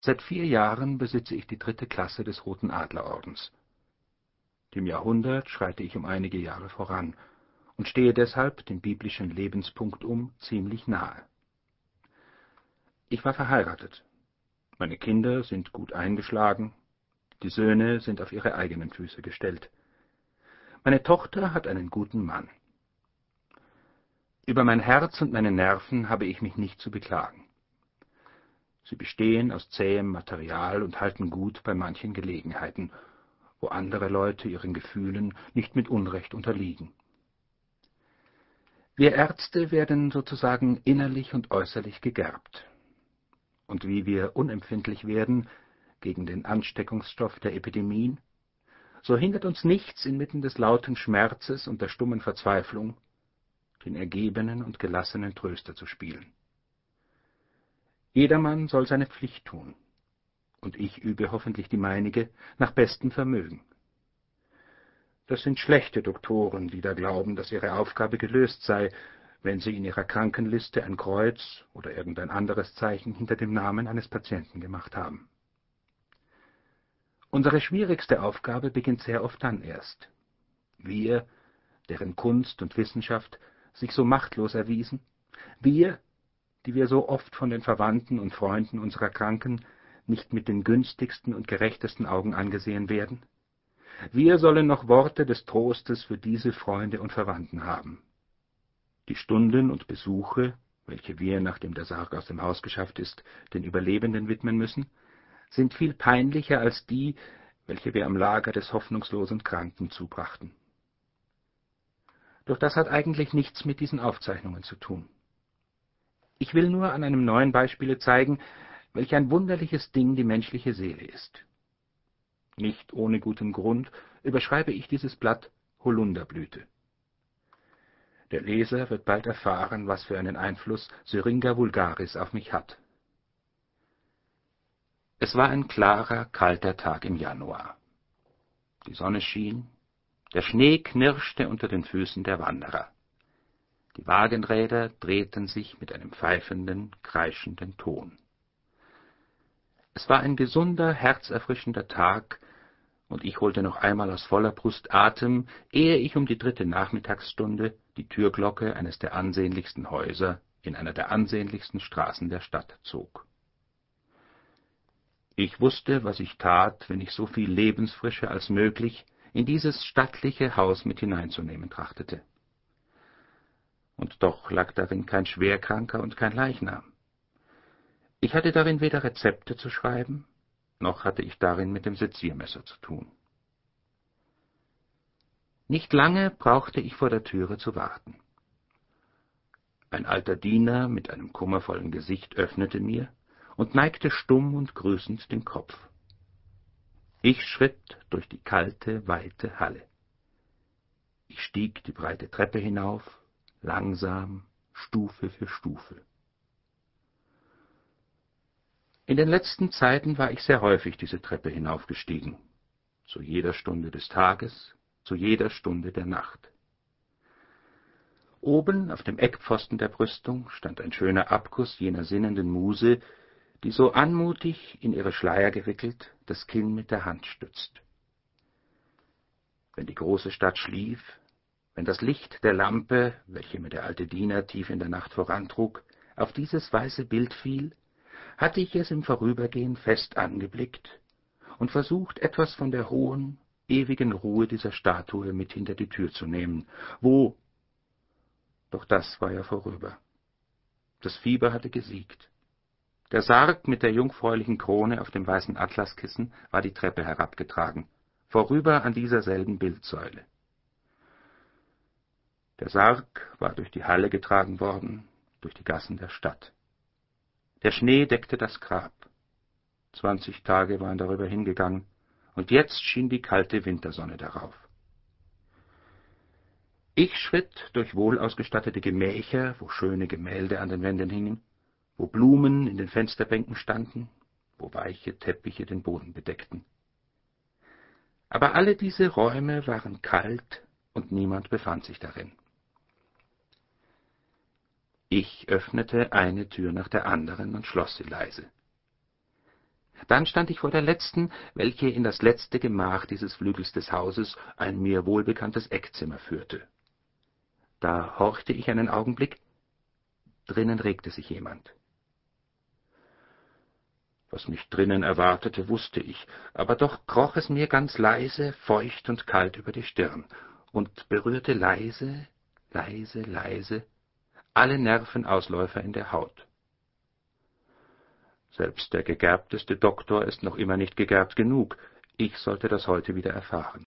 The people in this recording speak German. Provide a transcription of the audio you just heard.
Seit vier Jahren besitze ich die dritte Klasse des Roten Adlerordens. Dem Jahrhundert schreite ich um einige Jahre voran und stehe deshalb dem biblischen Lebenspunktum ziemlich nahe. Ich war verheiratet. Meine Kinder sind gut eingeschlagen, die Söhne sind auf ihre eigenen Füße gestellt. Meine Tochter hat einen guten Mann. Über mein Herz und meine Nerven habe ich mich nicht zu beklagen. Sie bestehen aus zähem Material und halten gut bei manchen Gelegenheiten, wo andere Leute ihren Gefühlen nicht mit Unrecht unterliegen. Wir Ärzte werden sozusagen innerlich und äußerlich gegerbt. Und wie wir unempfindlich werden gegen den Ansteckungsstoff der Epidemien, so hindert uns nichts inmitten des lauten Schmerzes und der stummen Verzweiflung, den ergebenen und gelassenen Tröster zu spielen. Jedermann soll seine Pflicht tun, und ich übe hoffentlich die meinige nach bestem Vermögen. Das sind schlechte Doktoren, die da glauben, dass ihre Aufgabe gelöst sei, wenn sie in ihrer Krankenliste ein Kreuz oder irgendein anderes Zeichen hinter dem Namen eines Patienten gemacht haben. Unsere schwierigste Aufgabe beginnt sehr oft dann erst. Wir, deren Kunst und Wissenschaft sich so machtlos erwiesen, wir, die wir so oft von den Verwandten und Freunden unserer Kranken nicht mit den günstigsten und gerechtesten Augen angesehen werden? Wir sollen noch Worte des Trostes für diese Freunde und Verwandten haben. Die Stunden und Besuche, welche wir, nachdem der Sarg aus dem Haus geschafft ist, den Überlebenden widmen müssen, sind viel peinlicher als die, welche wir am Lager des hoffnungslosen Kranken zubrachten. Doch das hat eigentlich nichts mit diesen Aufzeichnungen zu tun. Ich will nur an einem neuen Beispiele zeigen, welch ein wunderliches Ding die menschliche Seele ist. Nicht ohne guten Grund überschreibe ich dieses Blatt Holunderblüte. Der Leser wird bald erfahren, was für einen Einfluss Syringa vulgaris auf mich hat. Es war ein klarer, kalter Tag im Januar. Die Sonne schien, der Schnee knirschte unter den Füßen der Wanderer. Die Wagenräder drehten sich mit einem pfeifenden, kreischenden Ton. Es war ein gesunder, herzerfrischender Tag, und ich holte noch einmal aus voller Brust Atem, ehe ich um die dritte Nachmittagsstunde die Türglocke eines der ansehnlichsten Häuser in einer der ansehnlichsten Straßen der Stadt zog. Ich wusste, was ich tat, wenn ich so viel Lebensfrische als möglich in dieses stattliche Haus mit hineinzunehmen trachtete und doch lag darin kein Schwerkranker und kein Leichnam. Ich hatte darin weder Rezepte zu schreiben, noch hatte ich darin mit dem Seziermesser zu tun. Nicht lange brauchte ich vor der Türe zu warten. Ein alter Diener mit einem kummervollen Gesicht öffnete mir und neigte stumm und grüßend den Kopf. Ich schritt durch die kalte, weite Halle. Ich stieg die breite Treppe hinauf langsam, Stufe für Stufe. In den letzten Zeiten war ich sehr häufig diese Treppe hinaufgestiegen, zu jeder Stunde des Tages, zu jeder Stunde der Nacht. Oben auf dem Eckpfosten der Brüstung stand ein schöner Abguss jener sinnenden Muse, die so anmutig in ihre Schleier gewickelt das Kinn mit der Hand stützt. Wenn die große Stadt schlief, wenn das Licht der Lampe, welche mir der alte Diener tief in der Nacht vorantrug, auf dieses weiße Bild fiel, hatte ich es im Vorübergehen fest angeblickt und versucht, etwas von der hohen, ewigen Ruhe dieser Statue mit hinter die Tür zu nehmen, wo doch das war ja vorüber. Das Fieber hatte gesiegt. Der Sarg mit der jungfräulichen Krone auf dem weißen Atlaskissen war die Treppe herabgetragen, vorüber an dieser selben Bildsäule. Der Sarg war durch die Halle getragen worden, durch die Gassen der Stadt. Der Schnee deckte das Grab. Zwanzig Tage waren darüber hingegangen, und jetzt schien die kalte Wintersonne darauf. Ich schritt durch wohlausgestattete Gemächer, wo schöne Gemälde an den Wänden hingen, wo Blumen in den Fensterbänken standen, wo weiche Teppiche den Boden bedeckten. Aber alle diese Räume waren kalt und niemand befand sich darin. Ich öffnete eine Tür nach der anderen und schloss sie leise. Dann stand ich vor der letzten, welche in das letzte Gemach dieses Flügels des Hauses, ein mir wohlbekanntes Eckzimmer, führte. Da horchte ich einen Augenblick, drinnen regte sich jemand. Was mich drinnen erwartete, wusste ich, aber doch kroch es mir ganz leise, feucht und kalt über die Stirn und berührte leise, leise, leise alle Nervenausläufer in der Haut. Selbst der gegerbteste Doktor ist noch immer nicht gegerbt genug, ich sollte das heute wieder erfahren.